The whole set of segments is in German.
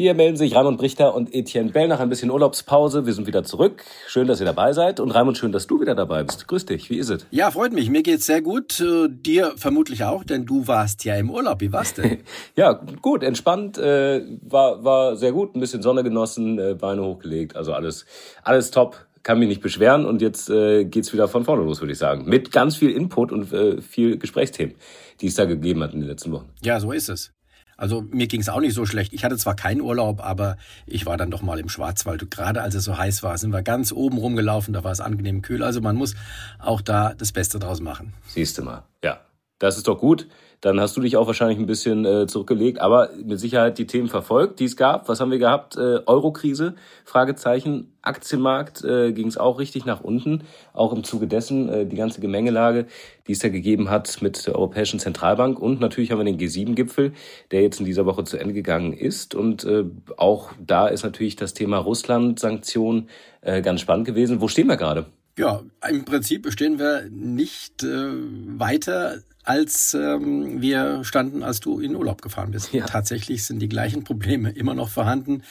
Hier melden sich Raimund Brichter und Etienne Bell nach ein bisschen Urlaubspause. Wir sind wieder zurück. Schön, dass ihr dabei seid. Und Raimund, schön, dass du wieder dabei bist. Grüß dich. Wie ist es? Ja, freut mich. Mir geht's sehr gut. Äh, dir vermutlich auch, denn du warst ja im Urlaub. Wie war's denn? ja, gut, entspannt. Äh, war, war sehr gut. Ein bisschen Sonne genossen, äh, Beine hochgelegt. Also alles, alles top. Kann mich nicht beschweren. Und jetzt äh, geht's wieder von vorne los, würde ich sagen. Mit ganz viel Input und äh, viel Gesprächsthemen, die es da gegeben hat in den letzten Wochen. Ja, so ist es. Also mir ging es auch nicht so schlecht. Ich hatte zwar keinen Urlaub, aber ich war dann doch mal im Schwarzwald. Gerade als es so heiß war, sind wir ganz oben rumgelaufen, da war es angenehm kühl. Also man muss auch da das Beste draus machen. Siehst du mal. Ja, das ist doch gut. Dann hast du dich auch wahrscheinlich ein bisschen äh, zurückgelegt, aber mit Sicherheit die Themen verfolgt, die es gab. Was haben wir gehabt? Äh, Eurokrise, Fragezeichen. Aktienmarkt äh, ging es auch richtig nach unten. Auch im Zuge dessen äh, die ganze Gemengelage, die es da gegeben hat mit der Europäischen Zentralbank. Und natürlich haben wir den G7-Gipfel, der jetzt in dieser Woche zu Ende gegangen ist. Und äh, auch da ist natürlich das Thema Russland-Sanktionen äh, ganz spannend gewesen. Wo stehen wir gerade? Ja, im Prinzip stehen wir nicht äh, weiter als ähm, wir standen, als du in Urlaub gefahren bist. Ja. Tatsächlich sind die gleichen Probleme immer noch vorhanden.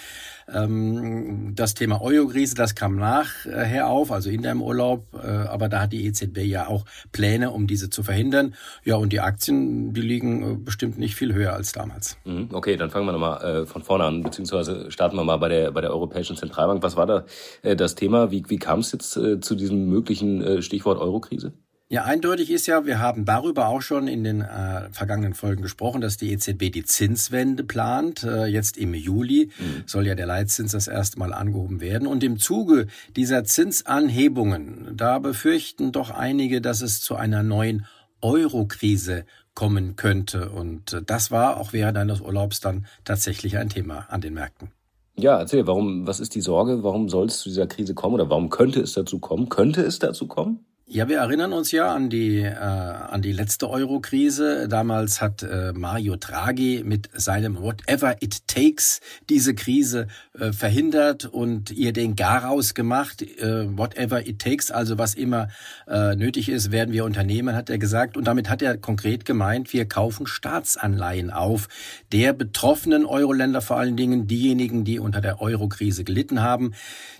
Ähm, das Thema Euro-Krise, das kam nachher auf, also in deinem Urlaub, äh, aber da hat die EZB ja auch Pläne, um diese zu verhindern. Ja, und die Aktien, die liegen äh, bestimmt nicht viel höher als damals. Mhm, okay, dann fangen wir nochmal äh, von vorne an, beziehungsweise starten wir mal bei der, bei der Europäischen Zentralbank. Was war da äh, das Thema? Wie, wie kam es jetzt äh, zu diesem möglichen äh, Stichwort Euro-Krise? Ja, eindeutig ist ja, wir haben darüber auch schon in den äh, vergangenen Folgen gesprochen, dass die EZB die Zinswende plant. Äh, jetzt im Juli mhm. soll ja der Leitzins das erste Mal angehoben werden. Und im Zuge dieser Zinsanhebungen, da befürchten doch einige, dass es zu einer neuen Euro-Krise kommen könnte. Und äh, das war auch während eines Urlaubs dann tatsächlich ein Thema an den Märkten. Ja, erzähl, warum, was ist die Sorge? Warum soll es zu dieser Krise kommen oder warum könnte es dazu kommen? Könnte es dazu kommen? Ja, wir erinnern uns ja an die, äh, an die letzte Euro-Krise. Damals hat äh, Mario Draghi mit seinem Whatever It Takes diese Krise äh, verhindert und ihr den Garaus gemacht. Äh, whatever It Takes, also was immer äh, nötig ist, werden wir unternehmen, hat er gesagt. Und damit hat er konkret gemeint, wir kaufen Staatsanleihen auf der betroffenen Euro-Länder, vor allen Dingen diejenigen, die unter der Euro-Krise gelitten haben,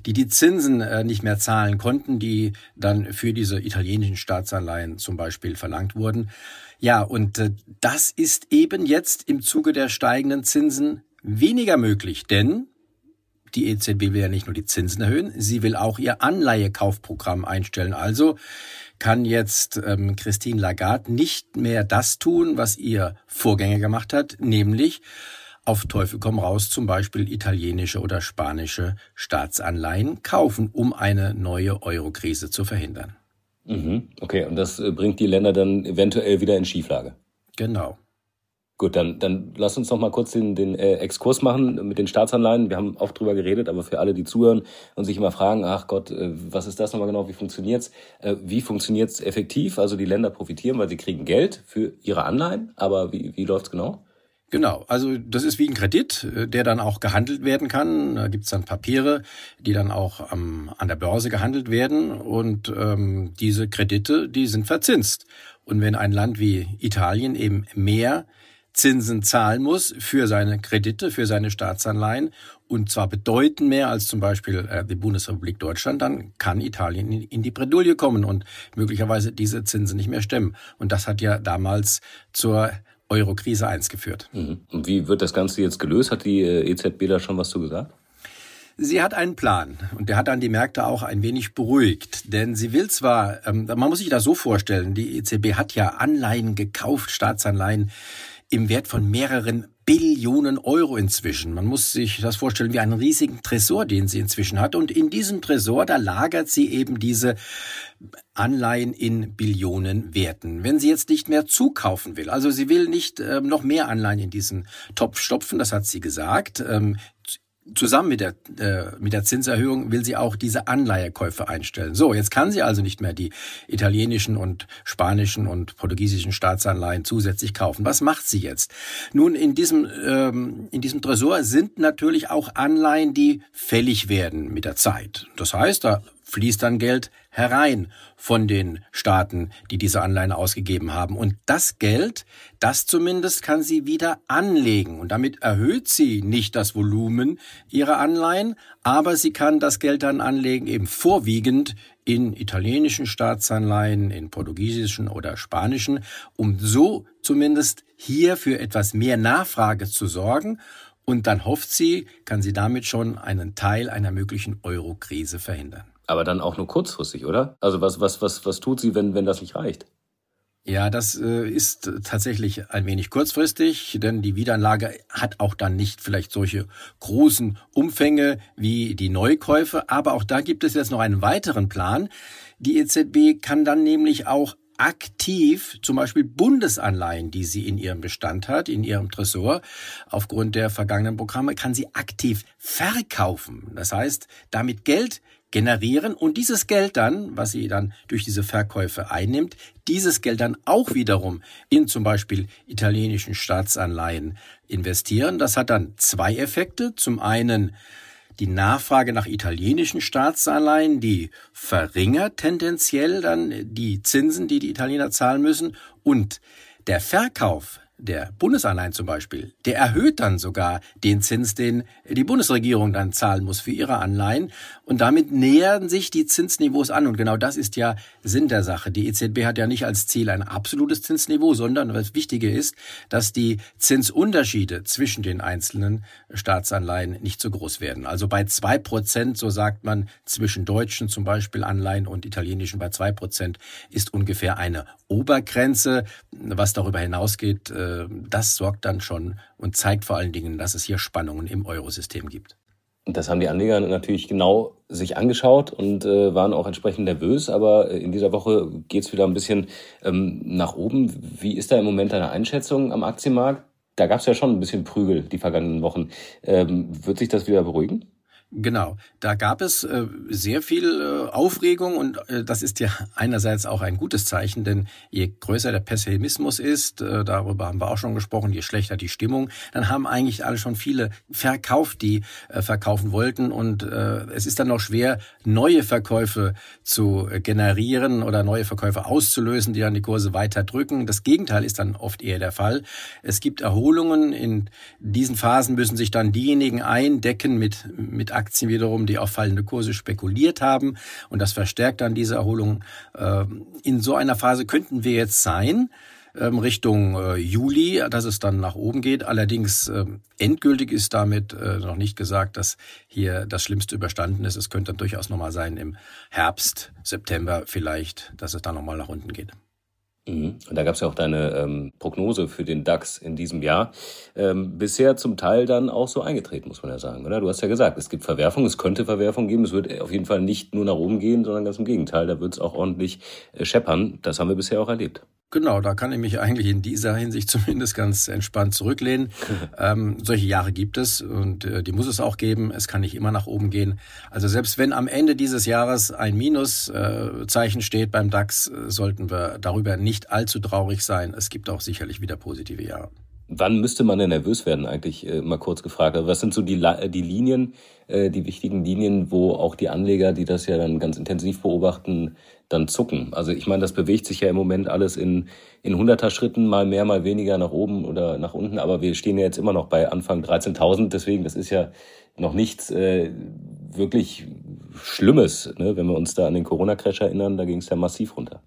die die Zinsen äh, nicht mehr zahlen konnten, die dann für diese italienischen Staatsanleihen zum Beispiel verlangt wurden. Ja, und äh, das ist eben jetzt im Zuge der steigenden Zinsen weniger möglich, denn die EZB will ja nicht nur die Zinsen erhöhen, sie will auch ihr Anleihekaufprogramm einstellen. Also kann jetzt ähm, Christine Lagarde nicht mehr das tun, was ihr Vorgänger gemacht hat, nämlich auf Teufel komm raus zum Beispiel italienische oder spanische Staatsanleihen kaufen, um eine neue Eurokrise zu verhindern. Mhm. Okay, und das äh, bringt die Länder dann eventuell wieder in Schieflage. Genau. Gut, dann, dann lass uns noch mal kurz den, den äh, Exkurs machen mit den Staatsanleihen. Wir haben oft drüber geredet, aber für alle, die zuhören und sich immer fragen, ach Gott, äh, was ist das nochmal genau, wie funktioniert's? Äh, wie funktioniert's effektiv? Also die Länder profitieren, weil sie kriegen Geld für ihre Anleihen, aber wie, wie läuft's genau? Genau, also das ist wie ein Kredit, äh, der dann auch gehandelt werden kann. Da gibt's dann Papiere, die dann auch ähm, an der Börse gehandelt werden und ähm, diese Kredite, die sind verzinst. Und wenn ein Land wie Italien eben mehr Zinsen zahlen muss für seine Kredite, für seine Staatsanleihen und zwar bedeuten mehr als zum Beispiel äh, die Bundesrepublik Deutschland, dann kann Italien in, in die Bredouille kommen und möglicherweise diese Zinsen nicht mehr stemmen. Und das hat ja damals zur Euro-Krise 1 geführt. Mhm. Und wie wird das Ganze jetzt gelöst? Hat die äh, EZB da schon was zu gesagt? Sie hat einen Plan und der hat dann die Märkte auch ein wenig beruhigt. Denn sie will zwar, ähm, man muss sich das so vorstellen, die EZB hat ja Anleihen gekauft, Staatsanleihen im Wert von mehreren Billionen Euro inzwischen. Man muss sich das vorstellen wie einen riesigen Tresor, den sie inzwischen hat. Und in diesem Tresor, da lagert sie eben diese Anleihen in Billionen Werten. Wenn sie jetzt nicht mehr zukaufen will, also sie will nicht äh, noch mehr Anleihen in diesen Topf stopfen, das hat sie gesagt, ähm, zusammen mit der, äh, mit der Zinserhöhung will sie auch diese Anleihekäufe einstellen. So, jetzt kann sie also nicht mehr die italienischen und spanischen und portugiesischen Staatsanleihen zusätzlich kaufen. Was macht sie jetzt? Nun, in diesem, ähm, in diesem Tresor sind natürlich auch Anleihen, die fällig werden mit der Zeit. Das heißt, da fließt dann Geld herein von den Staaten, die diese Anleihen ausgegeben haben. Und das Geld, das zumindest kann sie wieder anlegen. Und damit erhöht sie nicht das Volumen ihrer Anleihen, aber sie kann das Geld dann anlegen, eben vorwiegend in italienischen Staatsanleihen, in portugiesischen oder spanischen, um so zumindest hier für etwas mehr Nachfrage zu sorgen. Und dann hofft sie, kann sie damit schon einen Teil einer möglichen Euro-Krise verhindern. Aber dann auch nur kurzfristig, oder? Also was, was, was, was tut sie, wenn, wenn das nicht reicht? Ja, das äh, ist tatsächlich ein wenig kurzfristig, denn die Wiederanlage hat auch dann nicht vielleicht solche großen Umfänge wie die Neukäufe. Aber auch da gibt es jetzt noch einen weiteren Plan. Die EZB kann dann nämlich auch aktiv zum Beispiel Bundesanleihen, die sie in ihrem Bestand hat, in ihrem Tresor, aufgrund der vergangenen Programme, kann sie aktiv verkaufen. Das heißt, damit Geld generieren und dieses Geld dann, was sie dann durch diese Verkäufe einnimmt, dieses Geld dann auch wiederum in zum Beispiel italienischen Staatsanleihen investieren. Das hat dann zwei Effekte. Zum einen die Nachfrage nach italienischen Staatsanleihen, die verringert tendenziell dann die Zinsen, die die Italiener zahlen müssen. Und der Verkauf der Bundesanleihen zum Beispiel, der erhöht dann sogar den Zins, den die Bundesregierung dann zahlen muss für ihre Anleihen. Und damit nähern sich die Zinsniveaus an. Und genau das ist ja Sinn der Sache. Die EZB hat ja nicht als Ziel ein absolutes Zinsniveau, sondern was Wichtige ist, dass die Zinsunterschiede zwischen den einzelnen Staatsanleihen nicht so groß werden. Also bei zwei Prozent, so sagt man, zwischen deutschen zum Beispiel Anleihen und italienischen bei zwei Prozent ist ungefähr eine Obergrenze. Was darüber hinausgeht, äh, äh, das sorgt dann schon und zeigt vor allen Dingen, dass es hier Spannungen im Eurosystem gibt. Das haben die Anleger natürlich genau sich angeschaut und äh, waren auch entsprechend nervös. Aber in dieser Woche geht es wieder ein bisschen ähm, nach oben. Wie ist da im Moment deine Einschätzung am Aktienmarkt? Da gab es ja schon ein bisschen Prügel die vergangenen Wochen. Ähm, wird sich das wieder beruhigen? Genau, da gab es äh, sehr viel äh, Aufregung und äh, das ist ja einerseits auch ein gutes Zeichen, denn je größer der Pessimismus ist, äh, darüber haben wir auch schon gesprochen, je schlechter die Stimmung, dann haben eigentlich alle schon viele verkauft, die äh, verkaufen wollten und äh, es ist dann noch schwer, neue Verkäufe zu generieren oder neue Verkäufe auszulösen, die dann die Kurse weiter drücken. Das Gegenteil ist dann oft eher der Fall. Es gibt Erholungen, in diesen Phasen müssen sich dann diejenigen eindecken mit, mit Aktien wiederum, die auf fallende Kurse spekuliert haben. Und das verstärkt dann diese Erholung. Ähm, in so einer Phase könnten wir jetzt sein. Ähm, Richtung äh, Juli, dass es dann nach oben geht. Allerdings ähm, endgültig ist damit äh, noch nicht gesagt, dass hier das Schlimmste überstanden ist. Es könnte dann durchaus nochmal sein im Herbst, September vielleicht, dass es dann nochmal nach unten geht. Mhm. Und da gab es ja auch deine ähm, Prognose für den DAX in diesem Jahr. Ähm, bisher zum Teil dann auch so eingetreten, muss man ja sagen, oder? Du hast ja gesagt, es gibt Verwerfungen, es könnte Verwerfungen geben. Es wird auf jeden Fall nicht nur nach oben gehen, sondern ganz im Gegenteil. Da wird es auch ordentlich äh, scheppern. Das haben wir bisher auch erlebt. Genau, da kann ich mich eigentlich in dieser Hinsicht zumindest ganz entspannt zurücklehnen. ähm, solche Jahre gibt es und äh, die muss es auch geben. Es kann nicht immer nach oben gehen. Also selbst wenn am Ende dieses Jahres ein Minuszeichen äh, steht beim DAX, äh, sollten wir darüber nicht allzu traurig sein. Es gibt auch sicherlich wieder positive Jahre. Wann müsste man denn nervös werden, eigentlich äh, mal kurz gefragt? Also was sind so die, die Linien, äh, die wichtigen Linien, wo auch die Anleger, die das ja dann ganz intensiv beobachten, dann zucken? Also ich meine, das bewegt sich ja im Moment alles in, in hunderter Schritten, mal mehr, mal weniger nach oben oder nach unten. Aber wir stehen ja jetzt immer noch bei Anfang 13.000. Deswegen, das ist ja noch nichts äh, wirklich Schlimmes. Ne? Wenn wir uns da an den Corona-Crash erinnern, da ging es ja massiv runter.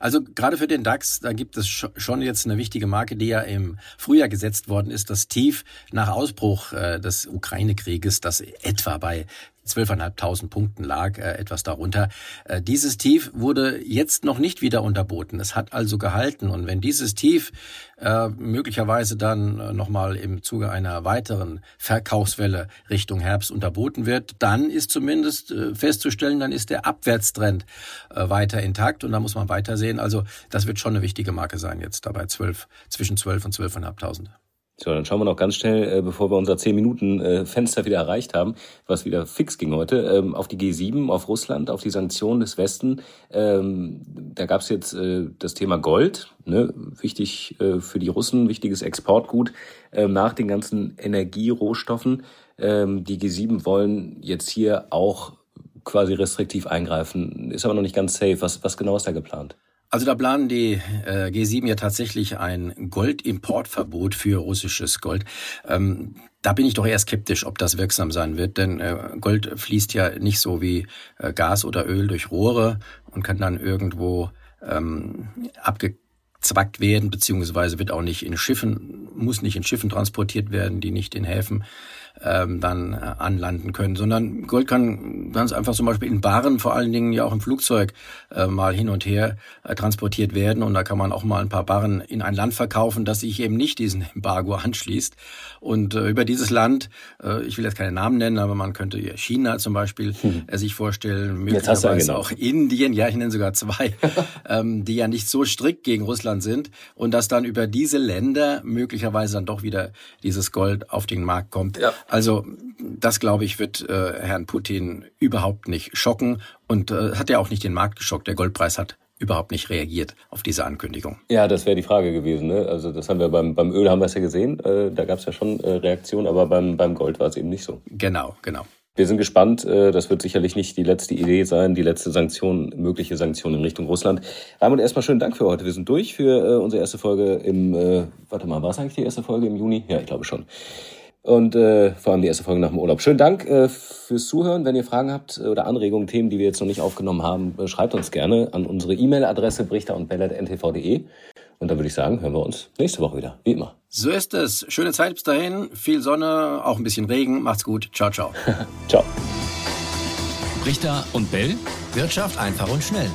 Also gerade für den DAX, da gibt es schon jetzt eine wichtige Marke, die ja im Frühjahr gesetzt worden ist, das Tief nach Ausbruch äh, des Ukraine-Krieges, das etwa bei 12.500 Punkten lag, äh, etwas darunter. Äh, dieses Tief wurde jetzt noch nicht wieder unterboten. Es hat also gehalten. Und wenn dieses Tief äh, möglicherweise dann äh, nochmal im Zuge einer weiteren Verkaufswelle Richtung Herbst unterboten wird, dann ist zumindest äh, festzustellen, dann ist der Abwärtstrend äh, weiter intakt. Und da muss man weitersehen. Also das wird schon eine wichtige Marke sein jetzt dabei 12, zwischen 12 und 12.500. So, dann schauen wir noch ganz schnell, äh, bevor wir unser 10 Minuten äh, Fenster wieder erreicht haben, was wieder fix ging heute, ähm, auf die G7, auf Russland, auf die Sanktionen des Westen. Ähm, da gab es jetzt äh, das Thema Gold, ne? wichtig für die Russen, wichtiges Exportgut ähm, nach den ganzen Energierohstoffen. Die G7 wollen jetzt hier auch quasi restriktiv eingreifen, ist aber noch nicht ganz safe. Was, was genau ist da geplant? Also da planen die äh, G7 ja tatsächlich ein Goldimportverbot für russisches Gold. Ähm, da bin ich doch eher skeptisch, ob das wirksam sein wird, denn äh, Gold fließt ja nicht so wie äh, Gas oder Öl durch Rohre und kann dann irgendwo ähm, abgezwackt werden, beziehungsweise wird auch nicht in Schiffen, muss nicht in Schiffen transportiert werden, die nicht in Häfen ähm, dann äh, anlanden können, sondern Gold kann ganz einfach zum Beispiel in Barren, vor allen Dingen ja auch im Flugzeug äh, mal hin und her äh, transportiert werden und da kann man auch mal ein paar Barren in ein Land verkaufen, das sich eben nicht diesen Embargo anschließt. Und äh, über dieses Land, äh, ich will jetzt keine Namen nennen, aber man könnte China zum Beispiel hm. äh, sich vorstellen, möglicherweise auch Indien, ja ich nenne sogar zwei, ähm, die ja nicht so strikt gegen Russland sind und dass dann über diese Länder möglicherweise dann doch wieder dieses Gold auf den Markt kommt. Ja. Also das, glaube ich, wird äh, Herrn Putin überhaupt nicht schocken und äh, hat ja auch nicht den Markt geschockt. Der Goldpreis hat überhaupt nicht reagiert auf diese Ankündigung. Ja, das wäre die Frage gewesen. Ne? Also das haben wir beim, beim Öl haben wir es ja gesehen, äh, da gab es ja schon äh, Reaktionen, aber beim, beim Gold war es eben nicht so. Genau, genau. Wir sind gespannt. Äh, das wird sicherlich nicht die letzte Idee sein, die letzte Sanktion, mögliche Sanktion in Richtung Russland. Raimund, erstmal schönen Dank für heute. Wir sind durch für äh, unsere erste Folge im, äh, warte mal, war es eigentlich die erste Folge im Juni? Ja, ich glaube schon und äh, vor allem die erste Folge nach dem Urlaub. Schönen Dank äh, fürs Zuhören. Wenn ihr Fragen habt oder Anregungen, Themen, die wir jetzt noch nicht aufgenommen haben, äh, schreibt uns gerne an unsere E-Mail-Adresse brichter und ntv.de. Und dann würde ich sagen, hören wir uns nächste Woche wieder, wie immer. So ist es. Schöne Zeit bis dahin. Viel Sonne, auch ein bisschen Regen. Macht's gut. Ciao, ciao. ciao. Brichter und Bell. Wirtschaft einfach und schnell.